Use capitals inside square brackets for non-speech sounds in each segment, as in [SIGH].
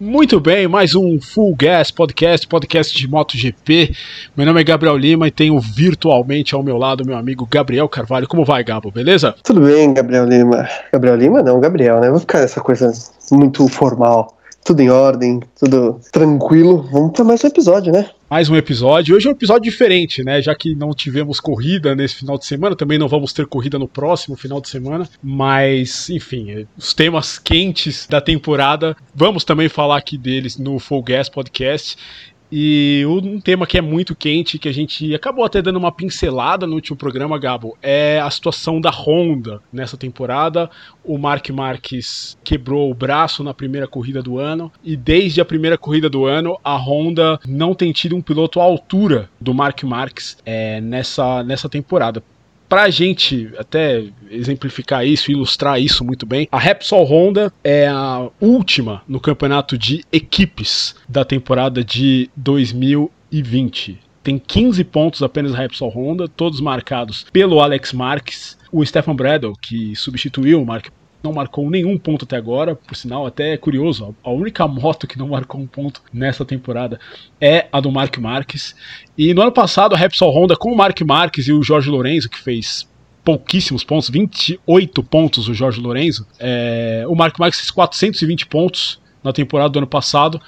Muito bem, mais um Full Gas Podcast, podcast de MotoGP. Meu nome é Gabriel Lima e tenho virtualmente ao meu lado meu amigo Gabriel Carvalho. Como vai, Gabo? Beleza? Tudo bem, Gabriel Lima. Gabriel Lima? Não, Gabriel, né? Vou ficar nessa coisa muito formal tudo em ordem, tudo tranquilo. Vamos para mais um episódio, né? Mais um episódio. Hoje é um episódio diferente, né? Já que não tivemos corrida nesse final de semana, também não vamos ter corrida no próximo final de semana. Mas, enfim, os temas quentes da temporada, vamos também falar aqui deles no Full Gas Podcast. E um tema que é muito quente, que a gente acabou até dando uma pincelada no último programa, Gabo, é a situação da Honda nessa temporada. O Mark Marques quebrou o braço na primeira corrida do ano, e desde a primeira corrida do ano, a Honda não tem tido um piloto à altura do Mark Marques é, nessa, nessa temporada para a gente até exemplificar isso, ilustrar isso muito bem, a Repsol Honda é a última no campeonato de equipes da temporada de 2020 tem 15 pontos apenas a Repsol Honda, todos marcados pelo Alex Marques, o Stefan Bradle, que substituiu o Mark não marcou nenhum ponto até agora, por sinal, até é curioso, a única moto que não marcou um ponto nessa temporada é a do Mark Marques. E no ano passado, a Repsol Honda, com o Mark Marques e o Jorge Lorenzo, que fez pouquíssimos pontos, 28 pontos o Jorge Lorenzo, é, o Mark Marques fez 420 pontos na temporada do ano passado.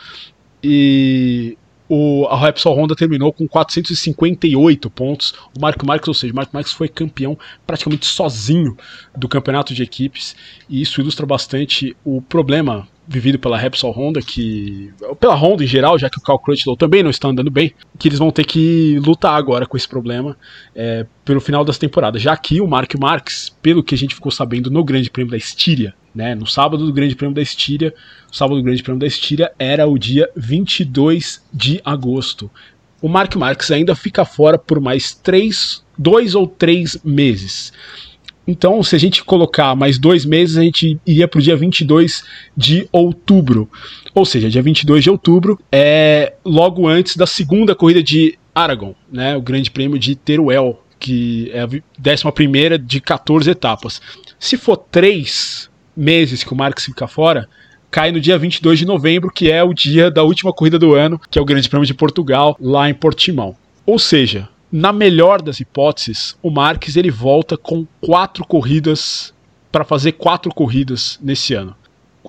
E o, a Repsol Honda terminou com 458 pontos. O Marco Marques, ou seja, o Marco Marques foi campeão praticamente sozinho do campeonato de equipes, e isso ilustra bastante o problema vivido pela Repsol Honda, que pela Honda em geral, já que o Cal Crutchlow também não está andando bem, que eles vão ter que lutar agora com esse problema é, pelo final das temporadas. Já que o Mark Marques, pelo que a gente ficou sabendo no Grande Prêmio da Estíria, né, no sábado do Grande Prêmio da Estíria, o sábado do Grande Prêmio da Estíria era o dia 22 de agosto. O Mark Marques ainda fica fora por mais três, dois ou três meses. Então, se a gente colocar mais dois meses, a gente iria para o dia 22 de outubro. Ou seja, dia 22 de outubro é logo antes da segunda corrida de Aragon, né, o Grande Prêmio de Teruel, que é a 11 de 14 etapas. Se for três meses que o Marques fica fora, cai no dia 22 de novembro, que é o dia da última corrida do ano, que é o Grande Prêmio de Portugal, lá em Portimão. Ou seja, na melhor das hipóteses, o Marques ele volta com quatro corridas para fazer quatro corridas nesse ano.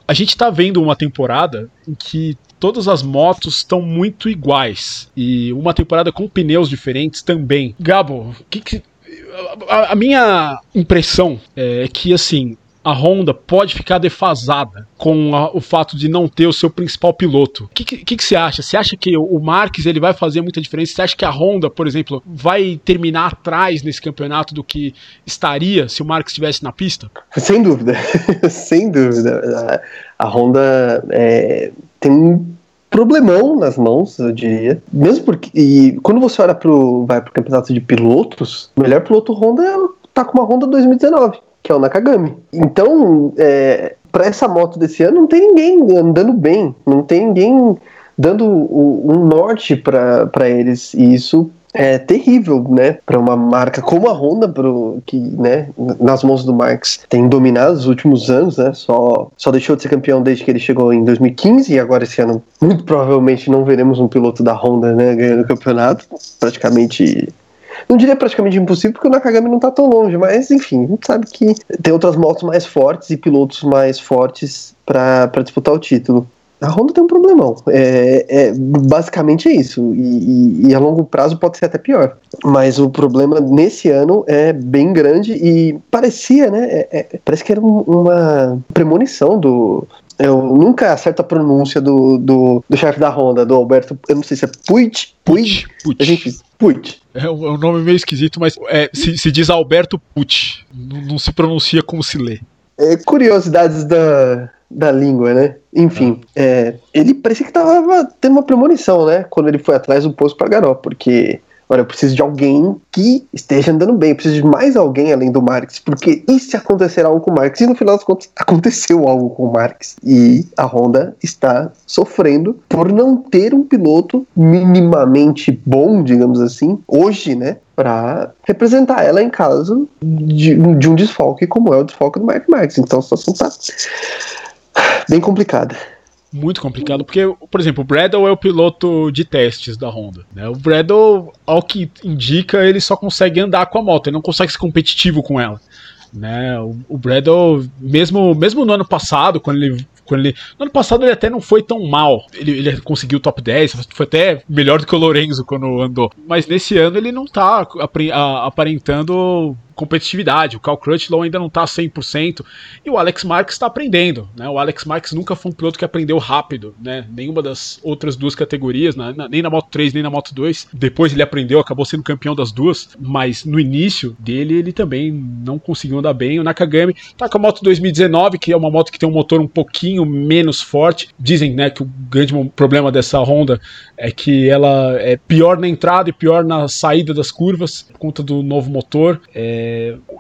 A gente está vendo uma temporada em que todas as motos estão muito iguais e uma temporada com pneus diferentes também. Gabo, que, que a, a, minha impressão é que assim a Honda pode ficar defasada com a, o fato de não ter o seu principal piloto. O que, que, que, você acha? Você acha que o Marques ele vai fazer muita diferença? Você acha que a Honda, por exemplo, vai terminar atrás nesse campeonato do que estaria se o Marques estivesse na pista? Sem dúvida, [LAUGHS] sem dúvida. A, a Honda é, tem um problemão nas mãos, eu diria. Mesmo porque. E quando você olha pro, vai pro campeonato de pilotos, o melhor piloto Honda tá com uma Honda 2019 que é o Nakagami. Então, é, para essa moto desse ano, não tem ninguém andando bem, não tem ninguém dando o, um norte para eles, e isso é terrível, né, para uma marca como a Honda, pro, que, né, nas mãos do Marx tem dominado os últimos anos, né, só, só deixou de ser campeão desde que ele chegou em 2015 e agora esse ano muito provavelmente não veremos um piloto da Honda, né, ganhando o campeonato, praticamente não diria praticamente impossível, porque o Nakagami não tá tão longe, mas enfim, a gente sabe que tem outras motos mais fortes e pilotos mais fortes para disputar o título. A Honda tem um problemão. É, é, basicamente é isso. E, e, e, a longo prazo pode ser até pior. Mas o problema nesse ano é bem grande e parecia, né? É, é parece que era uma premonição do, eu nunca acerto a pronúncia do, do, do chefe da Honda, do Alberto. Eu não sei se é Puig. Puig? Puig. A gente, Puig. É um, é um nome meio esquisito, mas é, se, se diz Alberto Puig. Não, não, se pronuncia como se lê. É, curiosidades da, da língua, né? Enfim, ah. é, ele parecia que tava tendo uma premonição, né? Quando ele foi atrás do posto para Garó, porque Olha, eu preciso de alguém que esteja andando bem, eu preciso de mais alguém além do Marx, porque e se acontecer algo com o Marx? E no final das contas, aconteceu algo com o Marx. E a Honda está sofrendo por não ter um piloto minimamente bom, digamos assim, hoje, né? Para representar ela em caso de, de um desfalque, como é o desfalque do Mark Marx. Então a situação está bem complicada. Muito complicado, porque, por exemplo, o Bradle é o piloto de testes da Honda. Né? O Bradle, ao que indica, ele só consegue andar com a moto, ele não consegue ser competitivo com ela. Né? O, o Bradle, mesmo, mesmo no ano passado, quando ele quando ele, no ano passado ele até não foi tão mal. Ele, ele conseguiu o top 10, foi até melhor do que o Lorenzo quando andou. Mas nesse ano ele não tá aparentando competitividade. O Cal Crutchlow ainda não está 100% e o Alex Marques está aprendendo. Né? O Alex Marques nunca foi um piloto que aprendeu rápido, né? nenhuma das outras duas categorias, né? nem na Moto 3 nem na Moto 2. Depois ele aprendeu, acabou sendo campeão das duas, mas no início dele ele também não conseguiu andar bem. O Nakagami tá com a Moto 2019, que é uma moto que tem um motor um pouquinho menos forte. Dizem né, que o grande problema dessa Honda é que ela é pior na entrada e pior na saída das curvas por conta do novo motor. É,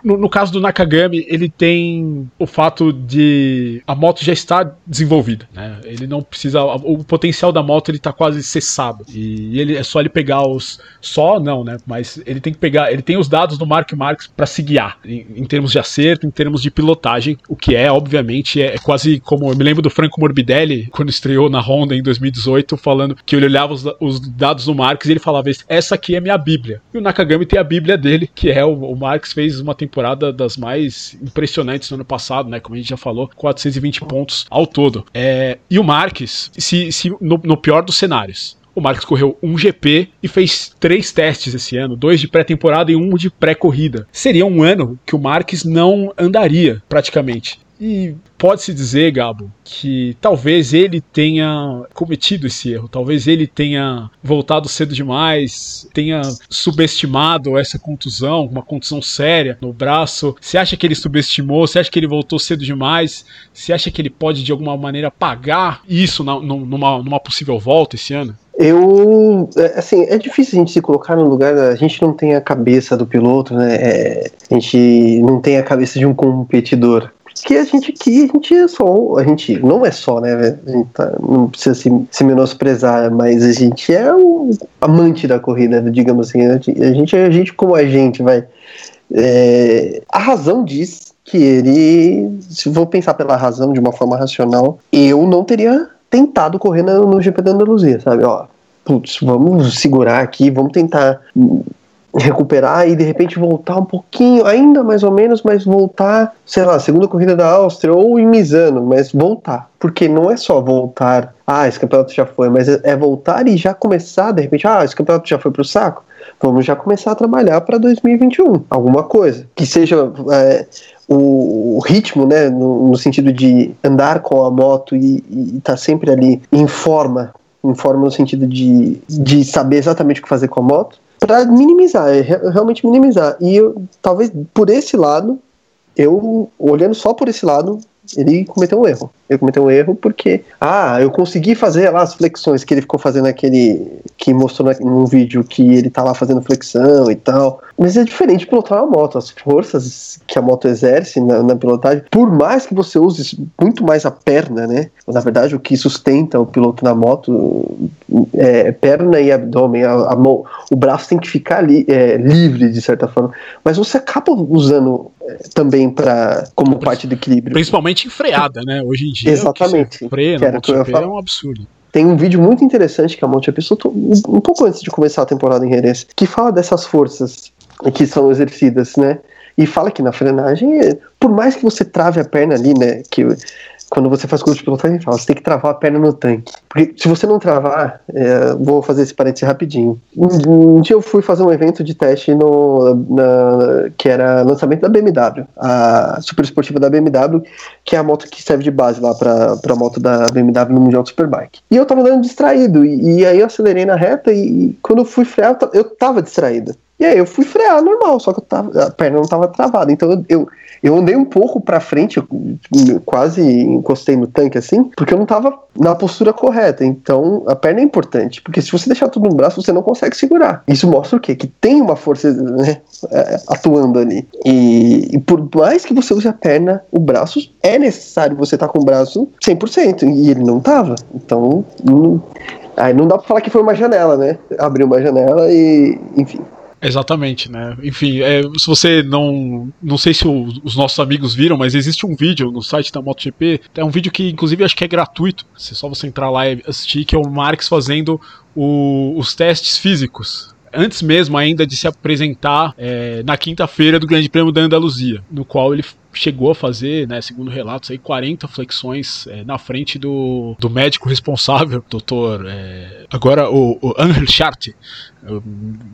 no, no, caso do Nakagami, ele tem o fato de a moto já está desenvolvida, né? Ele não precisa, o potencial da moto ele está quase cessado e ele é só ele pegar os só não, né? Mas ele tem que pegar, ele tem os dados do Mark Marques para se guiar em, em, termos de acerto, em termos de pilotagem, o que é obviamente é, é, quase como eu me lembro do Franco Morbidelli quando estreou na Honda em 2018 falando que ele olhava os, os dados do Marques e ele falava essa aqui é minha Bíblia e o Nakagami tem a Bíblia dele que é o, o Marques fez uma temporada das mais impressionantes no ano passado, né? Como a gente já falou, 420 pontos ao todo. É, e o Marques, se, se no, no pior dos cenários, o Marques correu um GP e fez três testes esse ano, dois de pré-temporada e um de pré-corrida. Seria um ano que o Marques não andaria praticamente. E pode-se dizer, Gabo, que talvez ele tenha cometido esse erro, talvez ele tenha voltado cedo demais, tenha subestimado essa contusão, uma contusão séria no braço. Você acha que ele subestimou? Você acha que ele voltou cedo demais? Você acha que ele pode de alguma maneira pagar isso na, numa, numa possível volta esse ano? Eu, é, assim, é difícil a gente se colocar no lugar, a gente não tem a cabeça do piloto, né? É, a gente não tem a cabeça de um competidor que a gente aqui, a gente é só, a gente não é só, né, a gente tá, não precisa se, se menosprezar, mas a gente é o amante da corrida, digamos assim, a gente é a gente como a gente, vai. É, a razão diz que ele, se vou pensar pela razão de uma forma racional, eu não teria tentado correr no, no GP da Andaluzia, sabe, ó, putz, vamos segurar aqui, vamos tentar recuperar e de repente voltar um pouquinho, ainda mais ou menos, mas voltar, sei lá, segunda corrida da Áustria ou em Misano, mas voltar. Porque não é só voltar, ah, esse campeonato já foi, mas é voltar e já começar, de repente, ah, esse campeonato já foi pro saco. Vamos já começar a trabalhar para 2021, alguma coisa. Que seja é, o, o, ritmo, né, no, no, sentido de andar com a moto e estar tá sempre ali em forma, em forma no sentido de, de saber exatamente o que fazer com a moto para minimizar, é realmente minimizar. E eu, talvez por esse lado, eu olhando só por esse lado, ele cometeu um erro. Ele cometeu um erro porque, ah, eu consegui fazer lá as flexões que ele ficou fazendo aquele. que mostrou num vídeo que ele tá lá fazendo flexão e tal. Mas é diferente de pilotar uma moto. As forças que a moto exerce na, na pilotagem, por mais que você use muito mais a perna, né? Na verdade, o que sustenta o piloto na moto é perna e abdômen. A, a mão, o braço tem que ficar li, é, livre, de certa forma. Mas você acaba usando é, também para como parte do equilíbrio. Principalmente em freada, né? Hoje em dia. Exatamente. Freia, é um absurdo. Tem um vídeo muito interessante que a Monte soltou um pouco antes de começar a temporada em Jerez, que fala dessas forças que são exercidas, né? E fala que na frenagem, por mais que você trave a perna ali, né? Que quando você faz curso de pilotagem, fala, você tem que travar a perna no tanque. Porque se você não travar, é, vou fazer esse parênteses rapidinho. Um, dia eu fui fazer um evento de teste no, na, que era lançamento da BMW, a super esportiva da BMW, que é a moto que serve de base lá para a moto da BMW no Mundial de Superbike. E eu tava dando distraído, e, e aí eu acelerei na reta, e, e quando eu fui frear, eu tava distraído. E aí eu fui frear normal, só que tava, a perna não tava travada. Então eu, eu, eu andei um pouco pra frente, quase encostei no tanque assim, porque eu não tava na postura correta. Então a perna é importante, porque se você deixar tudo no braço, você não consegue segurar. Isso mostra o quê? Que tem uma força né, é, atuando ali. E, e, por mais que você use a perna, o braço é necessário você estar tá com o braço 100%, e ele não tava. Então. Não, aí não dá pra falar que foi uma janela, né? Abriu uma janela e, enfim Exatamente, né? Enfim, é, se você não. Não sei se o, os nossos amigos viram, mas existe um vídeo no site da MotoGP. É um vídeo que, inclusive, acho que é gratuito. Se só você entrar lá e assistir, que é o Marx fazendo o, os testes físicos antes mesmo ainda de se apresentar é, na quinta-feira do Grande Prêmio da Andaluzia, no qual ele chegou a fazer, né, segundo relatos, aí, 40 flexões é, na frente do, do médico responsável, [LAUGHS] doutor. É, agora o, o Angel Chart,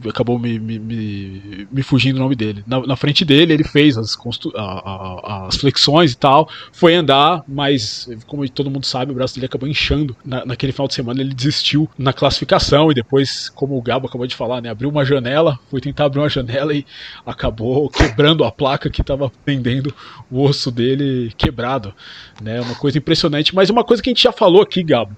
acabou me, me, me, me, fugindo o nome dele. Na, na frente dele, ele fez as, a, a, as, flexões e tal, foi andar, mas, como todo mundo sabe, o braço dele acabou inchando. Na, naquele final de semana, ele desistiu na classificação e depois, como o Gabo acabou de falar, né, abriu uma janela, foi tentar abrir uma janela e acabou quebrando a placa que estava prendendo o osso dele quebrado. Né, uma coisa impressionante, mas uma coisa que a gente já falou aqui, Gabo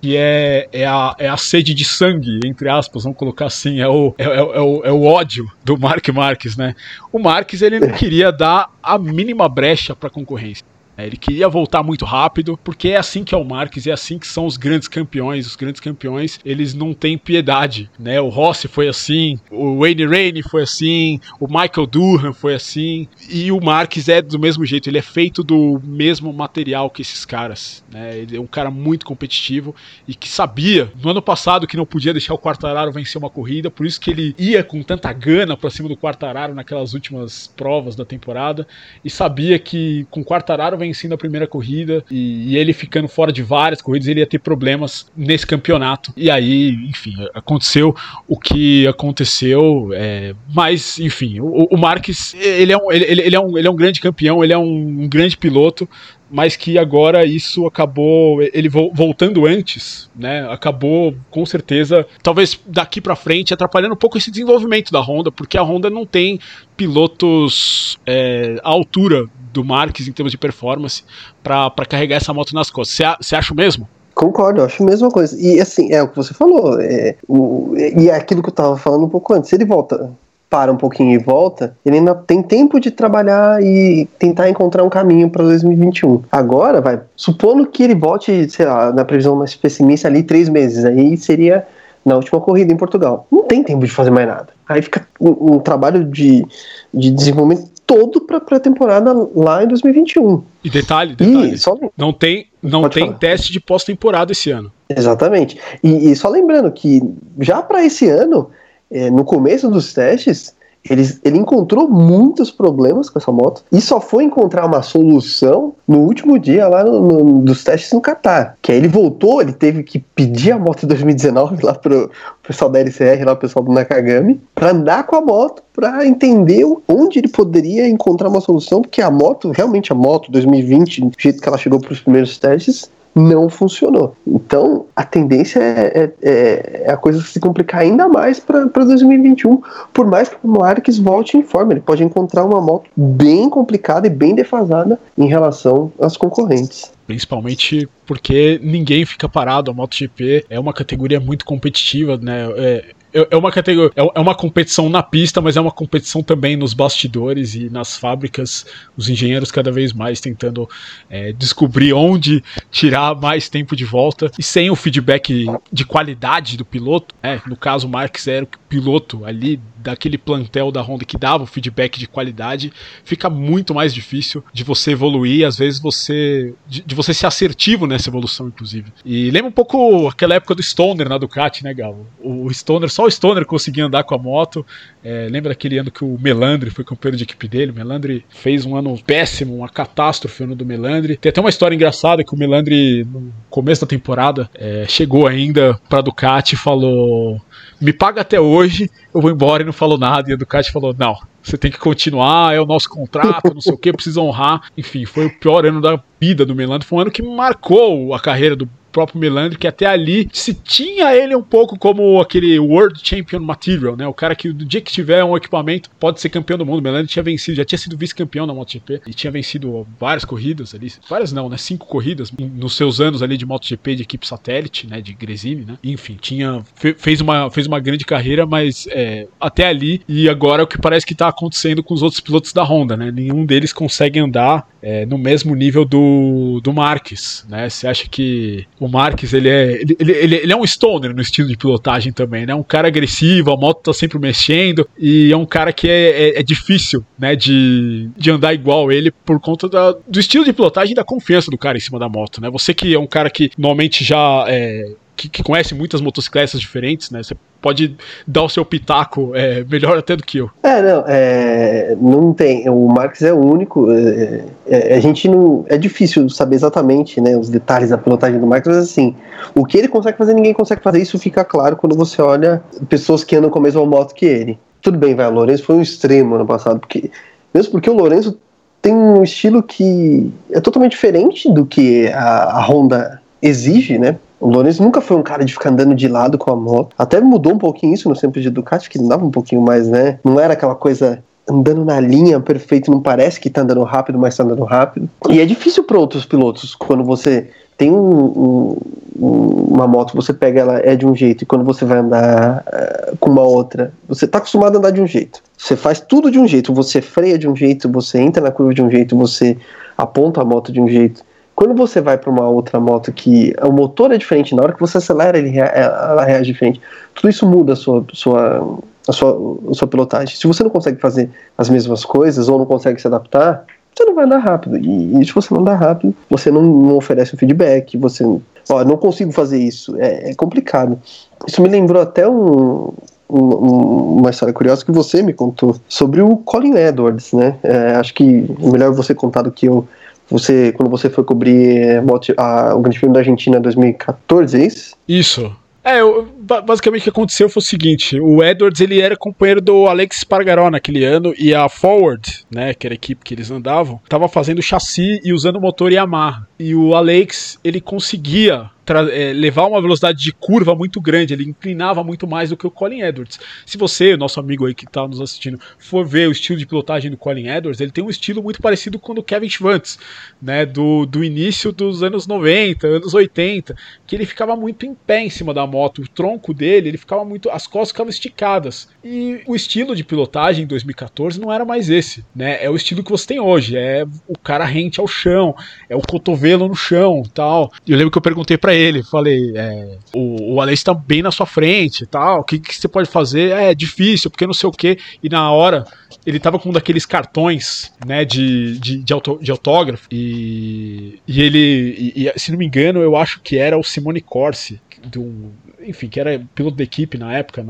que é, é, a, é a sede de sangue, entre aspas, vamos colocar assim, é o, é, é, é, o, é o ódio do Mark Marques, né? O Marques ele não queria dar a mínima brecha para concorrência. É, ele queria voltar muito rápido, porque é assim que é o Marques, é assim que são os grandes campeões. Os grandes campeões, eles não têm piedade, né? O Rossi foi assim, o Wayne Rainey foi assim, o Michael Durham foi assim, e o Marques é do mesmo jeito, ele é feito do mesmo material que esses caras, né? Ele é um cara muito competitivo e que sabia no ano passado que não podia deixar o Quartararo vencer uma corrida, por isso que ele ia com tanta gana para cima do Quartararo naquelas últimas provas da temporada e sabia que com o Quartararo vem vencendo a primeira corrida e, e, ele ficando fora de várias corridas, ele ia ter problemas nesse campeonato. E aí, enfim, aconteceu o que aconteceu. É, mas, enfim, o, o Marques, ele é, um, ele, ele, é um, ele é um grande campeão, ele é um, um grande piloto, mas que agora isso acabou ele voltando antes, né? Acabou com certeza, talvez daqui para frente atrapalhando um pouco esse desenvolvimento da Honda, porque a Honda não tem pilotos é, à altura do Marques em termos de performance para carregar essa moto nas costas. Você acha mesmo? Concordo, acho a mesma coisa. E assim, é o que você falou. É, o, e é aquilo que eu tava falando um pouco antes. Se ele volta, para um pouquinho e volta, ele ainda tem tempo de trabalhar e tentar encontrar um caminho para 2021. Agora, vai, supondo que ele volte, sei lá, na previsão mais pessimista ali, três meses, aí seria na última corrida em Portugal. Não tem tempo de fazer mais nada. Aí fica um, um trabalho de, de desenvolvimento todo para a temporada lá em 2021. E detalhe, detalhe. E só... Não tem, não tem teste de pós-temporada esse ano. Exatamente. E, e, só lembrando que já para esse ano, é, no começo dos testes, ele, encontrou muitos problemas com essa moto e só foi encontrar uma solução no último dia lá no, no, dos testes no Qatar. Que aí ele voltou, ele teve que pedir a moto em 2019 lá pro pessoal da LCR, lá o pessoal do Nakagami, para andar com a moto, para entender onde ele poderia encontrar uma solução, porque a moto, realmente a moto 2020, do jeito que ela chegou para os primeiros testes, não funcionou. Então, a tendência é, é, é a coisa se complicar ainda mais para 2021, por mais que o Marques volte em forma. Ele pode encontrar uma moto bem complicada e bem defasada em relação às concorrentes. Principalmente porque ninguém fica parado. A MotoGP é uma categoria muito competitiva, né? É, é, uma categoria, é, é uma competição na pista, mas é uma competição também nos bastidores e nas fábricas, os engenheiros cada vez mais tentando é, descobrir onde tirar mais tempo de volta e sem o feedback de qualidade do piloto, né? no caso o Marques era o piloto ali daquele plantel da Honda que dava o feedback de qualidade, fica muito mais difícil de você evoluir, às vezes você de, de você ser assertivo nessa evolução inclusive. E lembra um pouco aquela época do Stoner na Ducati, né, Galo? O Stoner só o Stoner conseguia andar com a moto. É, lembra aquele ano que o Melandre foi companheiro de equipe dele? O Melandre fez um ano péssimo, uma catástrofe no ano do Melandre. Tem até uma história engraçada que o Melandre, no começo da temporada, é, chegou ainda pra Ducati e falou: Me paga até hoje, eu vou embora e não falou nada. E a Ducati falou: Não, você tem que continuar, é o nosso contrato, não sei o que, precisa honrar. Enfim, foi o pior ano da vida do Melandre. Foi um ano que marcou a carreira do próprio Melandri, que até ali se tinha ele um pouco como aquele World Champion Material, né? O cara que do dia que tiver um equipamento pode ser campeão do mundo. O Melandri tinha vencido, já tinha sido vice-campeão na MotoGP e tinha vencido várias corridas ali, várias não, né? Cinco corridas nos seus anos ali de MotoGP de equipe satélite, né? De Gresini, né? Enfim, tinha fez uma fez uma grande carreira, mas é, até ali e agora é o que parece que tá acontecendo com os outros pilotos da Honda, né? Nenhum deles consegue andar é, no mesmo nível do, do Marques, né? Você acha que o Marques ele é ele, ele, ele, é um stoner no estilo de pilotagem também, né? Um cara agressivo, a moto tá sempre mexendo e é um cara que é, é, é difícil, né? De, de andar igual ele por conta da, do estilo de pilotagem e da confiança do cara em cima da moto, né? Você que é um cara que normalmente já é, que, que, conhece muitas motocicletas diferentes, né? Você pode dar o seu pitaco é, melhor até do que eu. É, não, é, não tem. O Marx é o único. É, é, a gente não. É difícil saber exatamente né, os detalhes da pilotagem do Marx, mas assim, o que ele consegue fazer, ninguém consegue fazer. Isso fica claro quando você olha pessoas que andam com a mesma moto que ele. Tudo bem, vai, o Lourenço foi um extremo ano passado, porque. Mesmo porque o Lourenço tem um estilo que é totalmente diferente do que a, a Honda exige, né? O Lourenço nunca foi um cara de ficar andando de lado com a moto. Até mudou um pouquinho isso no tempo de Ducati, que dava um pouquinho mais, né? Não era aquela coisa andando na linha perfeito, não parece que tá andando rápido, mas tá andando rápido. E é difícil para outros pilotos quando você tem um, um, uma moto, você pega ela é de um jeito e quando você vai andar uh, com uma outra, você tá acostumado a andar de um jeito. Você faz tudo de um jeito, você freia de um jeito, você entra na curva de um jeito, você aponta a moto de um jeito. Quando você vai para uma outra moto que o motor é diferente, na hora que você acelera, ele ela reage diferente. Tudo isso muda a sua, sua, a sua, a sua pilotagem. Se você não consegue fazer as mesmas coisas ou não consegue se adaptar, você não vai andar rápido. E, e se você não andar rápido, você não, não oferece um feedback, você. Ó, não consigo fazer isso. É, é complicado. Isso me lembrou até um, uma história curiosa que você me contou sobre o Colin Edwards, né? É, acho que é melhor você contar do que eu você, quando você foi cobrir eh, a, o Grande Prêmio da Argentina 2014, é isso? Isso. É, eu, basicamente o que aconteceu foi o seguinte: o Edwards ele era companheiro do Alex Spargaró naquele ano e a Forward, né, que era a equipe que eles andavam, estava fazendo chassi e usando motor Yamaha. E o Alex ele conseguia é, levar uma velocidade de curva muito grande, ele inclinava muito mais do que o Colin Edwards. Se você, nosso amigo aí que está nos assistindo, for ver o estilo de pilotagem do Colin Edwards, ele tem um estilo muito parecido com o do Kevin Schwantz, né, do, do início dos anos 90, anos 80, que ele ficava muito em pé em cima da moto, o tronco dele, ele ficava muito, as costas ficavam esticadas. E o estilo de pilotagem em 2014 não era mais esse, né? É o estilo que você tem hoje, é o cara rente ao chão, é o cotovelo no chão, tal. Eu lembro que eu perguntei para ele, falei, é, o, o Alex tá bem na sua frente, tal. O que, que você pode fazer? É, é difícil, porque não sei o que. E na hora ele tava com um daqueles cartões, né, de, de, de, auto, de autógrafo. E, e ele, e, e, se não me engano, eu acho que era o Simone Corsi, do, enfim, que era piloto da equipe na época,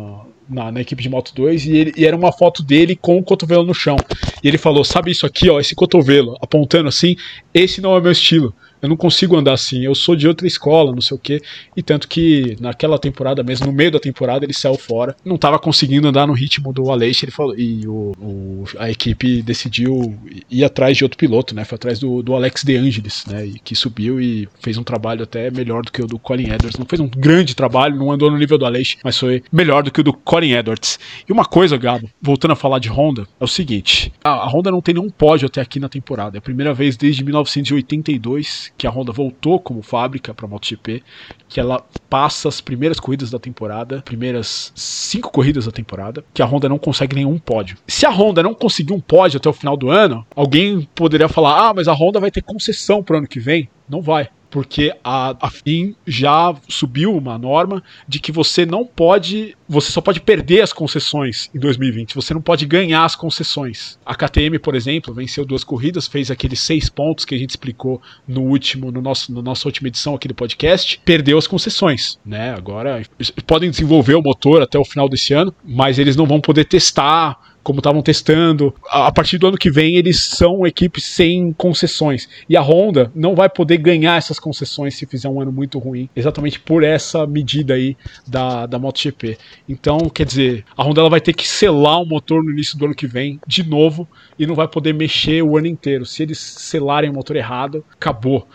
na, na, equipe de Moto 2 e, ele, e era uma foto dele com o cotovelo no chão. E ele falou: Sabe isso aqui, ó, esse cotovelo, apontando assim, esse não é meu estilo eu não consigo andar assim, eu sou de outra escola, não sei o quê. E tanto que naquela temporada mesmo, no meio da temporada, ele saiu fora, não estava conseguindo andar no ritmo do Aleix, ele falou, e o, o, a equipe decidiu ir atrás de outro piloto, né? Foi atrás do, do Alex De Angelis, né? E, que subiu e fez um trabalho até melhor do que o do Colin Edwards. Não fez um grande trabalho, não andou no nível do Aleix, mas foi melhor do que o do Colin Edwards. E uma coisa, Gabo, voltando a falar de Honda, é o seguinte: a, a Honda não tem nenhum pódio até aqui na temporada. É a primeira vez desde 1982 que a Honda voltou como fábrica para MotoGP, que ela passa as primeiras corridas da temporada, primeiras cinco corridas da temporada, que a Honda não consegue nenhum pódio. Se a Honda não conseguir um pódio até o final do ano, alguém poderia falar: ah, mas a Honda vai ter concessão para o ano que vem. Não vai porque a, a FIM já subiu uma norma de que você não pode, você só pode perder as concessões em 2020, você não pode ganhar as concessões. A KTM, por exemplo, venceu duas corridas, fez aqueles seis pontos que a gente explicou no último, no nosso, na nossa última edição aqui do podcast, perdeu as concessões, né? Agora podem desenvolver o motor até o final desse ano, mas eles não vão poder testar como estavam testando. A partir do ano que vem, eles são equipes sem concessões. E a Honda não vai poder ganhar essas concessões se fizer um ano muito ruim, exatamente por essa medida aí da, da MotoGP. Então, quer dizer, a Honda ela vai ter que selar o motor no início do ano que vem, de novo, e não vai poder mexer o ano inteiro. Se eles selarem o motor errado, acabou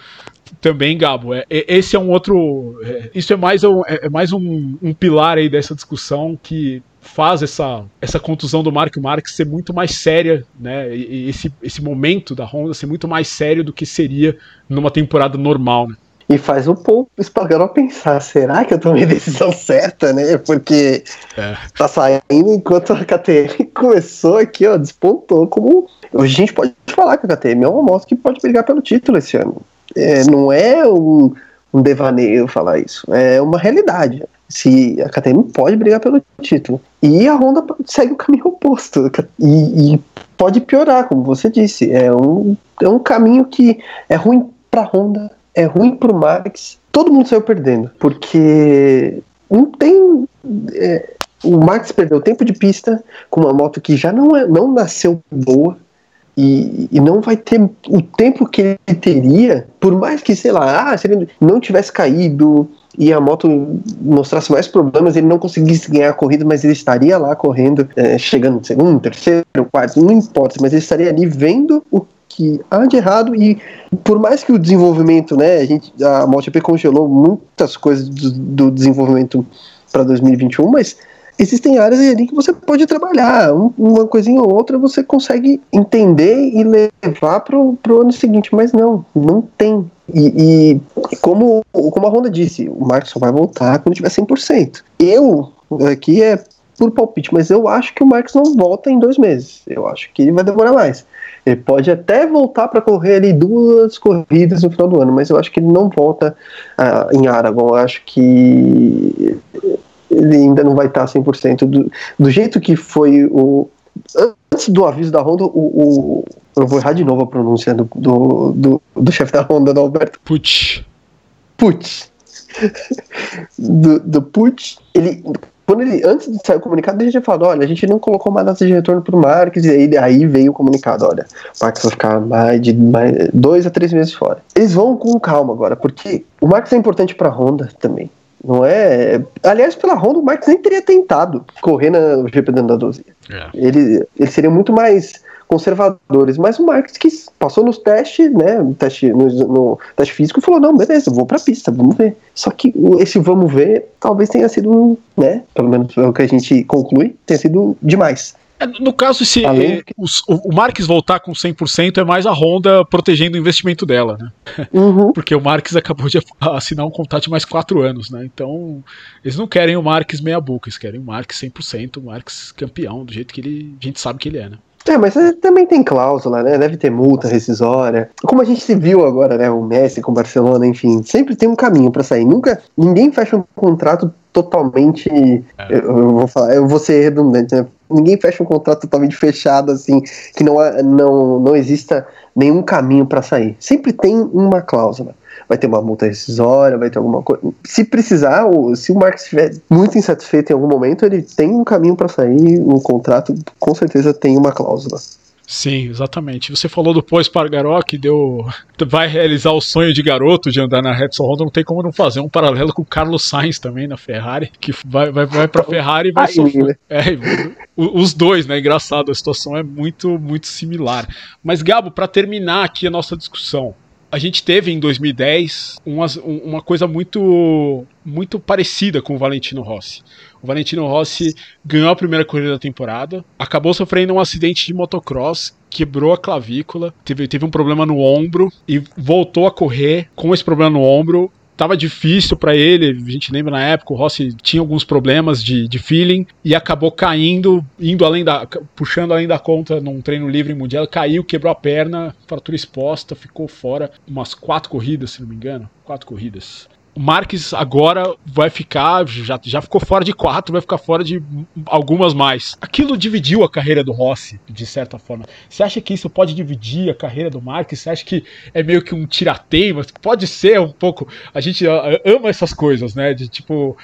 também, Gabo, é, é, esse é um outro. É, isso é mais, um, é, é mais um, um, pilar aí dessa discussão que faz essa, essa contusão do Marco Marques ser muito mais séria, né? E, esse, esse momento da Honda ser muito mais sério do que seria numa temporada normal, né? E faz o Paul Espargaró pensar, será que eu tomei a decisão certa, né? Porque é. tá saindo enquanto a KTM começou aqui, ó, despontou como a gente pode falar que a KTM é uma moto que pode brigar pelo título esse ano. É, não é um, um devaneio falar isso, é uma realidade. Se a KTM pode brigar pelo título. E a Honda segue o caminho oposto. E, e pode piorar, como você disse. É um, é um caminho que é ruim para a Honda, é ruim para o Max. Todo mundo saiu perdendo, porque não tem. É, o Max perdeu tempo de pista com uma moto que já não, é, não nasceu boa. E, e, não vai ter o tempo que ele teria, por mais que, sei lá, ah, se ele não tivesse caído e a moto mostrasse mais problemas, ele não conseguisse ganhar a corrida, mas ele estaria lá correndo, é, chegando no segundo, terceiro, quarto, não importa, mas ele estaria ali vendo o que há de errado e por mais que o desenvolvimento, né, a gente a MotoGP congelou muitas coisas do, do desenvolvimento para 2021, mas existem áreas ali que você pode trabalhar, um, uma coisinha ou outra você consegue entender e levar pro, pro ano seguinte, mas não, não tem. E, e como, como a Honda disse, o Marcos só vai voltar quando tiver 100%. Eu, aqui é por palpite, mas eu acho que o Marcos não volta em dois meses. Eu acho que ele vai demorar mais. Ele pode até voltar para correr ali duas corridas no final do ano, mas eu acho que ele não volta uh, em Aragon. Eu acho que ele ainda não vai estar 100%. Do, do jeito que foi o. Antes do aviso da Honda, o, o eu vou errar de novo a pronúncia do, do, do, do chefe da Honda, do Alberto. Putz. Putz. do, do Putz, ele quando ele, antes de sair o comunicado, ele já falou, olha, a gente não colocou uma data de retorno pro Marques, e aí, aí veio o comunicado, olha, o Marques vai ficar mais de mais, dois a três meses fora. Eles vão com calma agora, porque o Marques é importante pra Honda também. Não é. Aliás, pela Honda, o Marques nem teria tentado correr na GP da Andaluzia. É. Ele, ele seria muito mais conservadores, mas o Marques que passou nos testes, né, no teste, no, no teste físico, falou, não, beleza, vou pra pista, vamos ver. Só que esse vamos ver talvez tenha sido, né, pelo menos é o que a gente conclui, tenha sido demais. É, no caso, se eh, os, o, o Marques voltar com 100%, é mais a Honda protegendo o investimento dela, né? Uhum. [LAUGHS] Porque o Marques acabou de assinar um contrato de mais 4 anos, né? Então, eles não querem o Marques meia boca, eles querem o Marques 100%, o Marques campeão, do jeito que ele, a gente sabe que ele é, né? É, mas também tem cláusula, né? Deve ter multa rescisória. Como a gente se viu agora, né? O Messi com o Barcelona, enfim, sempre tem um caminho para sair. Nunca, ninguém fecha um contrato totalmente. É. Eu, eu, vou falar, eu vou ser redundante, né? Ninguém fecha um contrato totalmente fechado, assim, que não, não, não exista nenhum caminho para sair. Sempre tem uma cláusula vai ter uma multa rescisória, vai ter alguma coisa. Se precisar, ou se o Marx estiver muito insatisfeito em algum momento, ele tem um caminho para sair, o contrato com certeza tem uma cláusula. Sim, exatamente. Você falou do pós Pargaró que deu. Vai realizar o sonho de garoto de andar na Repsol Honda. Não tem como não fazer um paralelo com o Carlos Sainz também na Ferrari, que vai, vai, vai pra Ferrari e vai sofrer. É, os dois, né? Engraçado, a situação é muito, muito similar. Mas, Gabo, para terminar aqui a nossa discussão, a gente teve em 2010 uma, uma coisa muito muito parecida com o Valentino Rossi. O Valentino Rossi ganhou a primeira corrida da temporada, acabou sofrendo um acidente de motocross, quebrou a clavícula, teve, teve um problema no ombro e voltou a correr com esse problema no ombro tava difícil para ele. A gente lembra na época, o Rossi tinha alguns problemas de, de feeling e acabou caindo, indo além da. puxando além da conta num treino livre mundial. Caiu, quebrou a perna, fratura exposta, ficou fora umas quatro corridas, se não me engano. Quatro corridas o Marques agora vai ficar, já, já ficou fora de quatro, vai ficar fora de algumas mais. Aquilo dividiu a carreira do Rossi, de certa forma. Você acha que isso pode dividir a carreira do Marques? Você acha que é meio que um tirateima? Pode ser um pouco. A gente ama essas coisas, né? De tipo,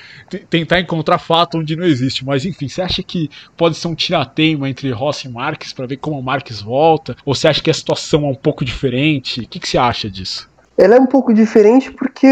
tentar encontrar fato onde não existe. Mas enfim, você acha que pode ser um tirateima entre Rossi e Marques para ver como o Marques volta? Ou você acha que a situação é um pouco diferente? O que, que você acha disso? Ela é um pouco diferente porque,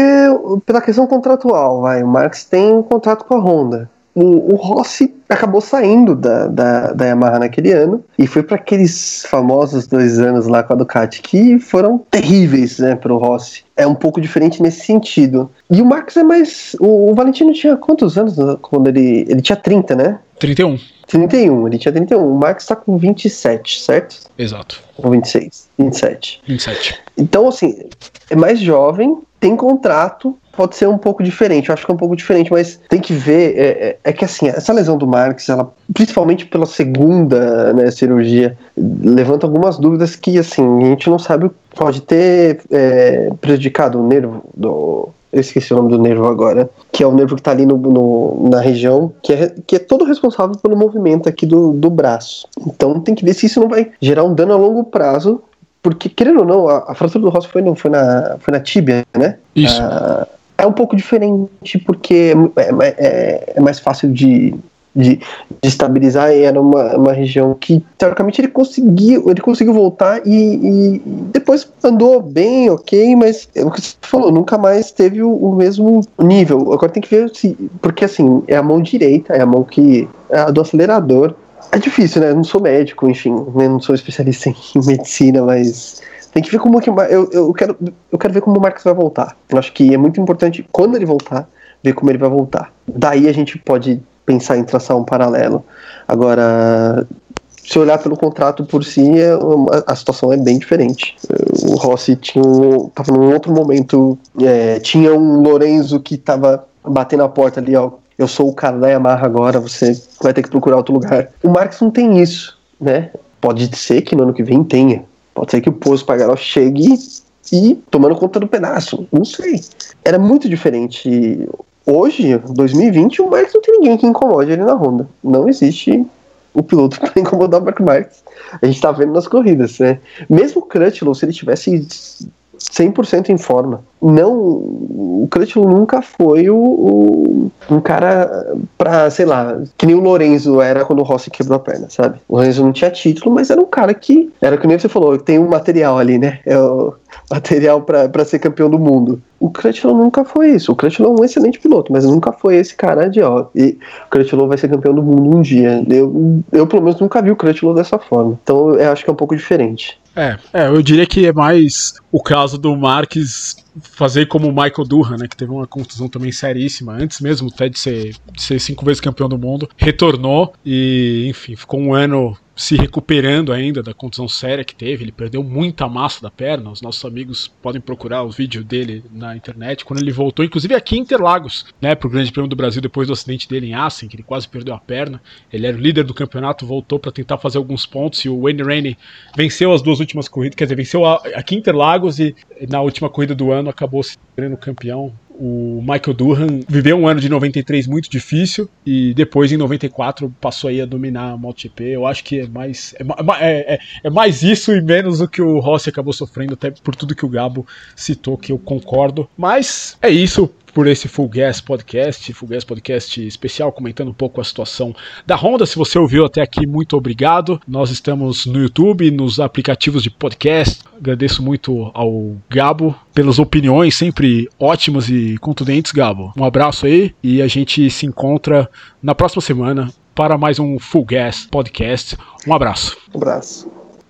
pela questão contratual, vai, o Marx tem um contrato com a Honda. O, o Rossi acabou saindo da, da, da Yamaha naquele ano e foi para aqueles famosos dois anos lá com a Ducati que foram terríveis né, para o Rossi. É um pouco diferente nesse sentido. E o Marx é mais. O, o Valentino tinha quantos anos quando ele. Ele tinha 30, né? 31. 31, ele tinha 31. O Max tá com 27, certo? Exato. Ou 26, 27. 27. Então, assim, é mais jovem, tem contrato, pode ser um pouco diferente. Eu acho que é um pouco diferente, mas tem que ver. É, é, é que assim, essa lesão do Marx, ela, principalmente pela segunda né, cirurgia, levanta algumas dúvidas que assim, a gente não sabe. Pode ter é, prejudicado o nervo do. Eu esqueci o nome do nervo agora, que é o nervo que está ali no, no, na região, que é, que é todo responsável pelo movimento aqui do, do braço. Então tem que ver se isso não vai gerar um dano a longo prazo porque, querendo ou não, a, a fratura do Ross foi, não, foi, na, foi na tíbia, né? Isso. Ah, é um pouco diferente porque é, é, é, é mais fácil de, de, de, estabilizar e era uma, uma região que teoricamente ele conseguiu ele conseguiu voltar e, e depois andou bem ok mas é o que você falou nunca mais teve o, o, mesmo nível agora tem que ver se porque assim é a mão direita é a mão que é a do acelerador é difícil né eu não sou médico enfim né? não sou especialista [LAUGHS] em medicina mas tem que ver como que eu, eu quero eu quero ver como o Marcos vai voltar. Eu acho que é muito importante quando ele voltar ver como ele vai voltar. Daí a gente pode pensar em traçar um paralelo. Agora, se olhar pelo contrato por si, é a situação é bem diferente. O Rossi tinha um, tava num outro momento, é, tinha um Lorenzo que estava batendo a porta ali, ó. Eu sou o cara da Yamaha agora, você vai ter que procurar outro lugar. O Marcos não tem isso, né? Pode ser que no ano que vem tenha, Pode ser que o Poço Pagaró chegue e tomando conta do pedaço. Não sei. Era muito diferente. Hoje, 2020, o Marques não tem ninguém que incomode ele na Honda. Não existe o piloto [LAUGHS] para incomodar o Mark Marques. A gente tá vendo nas corridas, né? Mesmo o Crutchlow, se ele tivesse 100% em forma. Não, o Crutchlow nunca foi o, o, um cara pra, sei lá, que nem o Lorenzo era quando o Rossi quebrou a perna, sabe? O Lorenzo não tinha título, mas era um cara que, era que nem você falou, tem um material ali, né? É o [LAUGHS] material para ser campeão do mundo. O Crutchlow nunca foi isso. O Crutchlow é um excelente piloto, mas nunca foi esse cara de, ó, e o Crutchlow vai ser campeão do mundo um dia. Eu, eu pelo menos, nunca vi o Crutchlow dessa forma. Então, eu acho que é um pouco diferente. É, é, eu diria que é mais o caso do Marques fazer como o Michael Durham, né, que teve uma contusão também seríssima, antes mesmo até de ser, de ser cinco vezes campeão do mundo, retornou e, enfim, ficou um ano se recuperando ainda da contusão séria que teve. Ele perdeu muita massa da perna. Os nossos amigos podem procurar o vídeo dele na internet. Quando ele voltou, inclusive aqui em Interlagos, né, para o Grande Prêmio do Brasil, depois do acidente dele em Assen, que ele quase perdeu a perna. Ele era o líder do campeonato, voltou para tentar fazer alguns pontos. E o Wayne Rainey venceu as duas últimas corridas, quer dizer, venceu aqui em Interlagos e na última corrida do ano acabou se tornando campeão o Michael Durham viveu um ano de 93 muito difícil e depois em 94 passou aí a dominar a MotoGP. Eu acho que é mais é, é, é, é, mais isso e menos o que o Rossi acabou sofrendo, até por tudo que o Gabo citou, que eu concordo. Mas é isso por esse Full Gas Podcast, Full Gas Podcast especial, comentando um pouco a situação da Honda. Se você ouviu até aqui, muito obrigado. Nós estamos no YouTube, nos aplicativos de podcast. Agradeço muito ao Gabo pelas opiniões sempre ótimas e contundentes, Gabo. Um abraço aí e a gente se encontra na próxima semana para mais um Full Gas Podcast. Um abraço. Um abraço.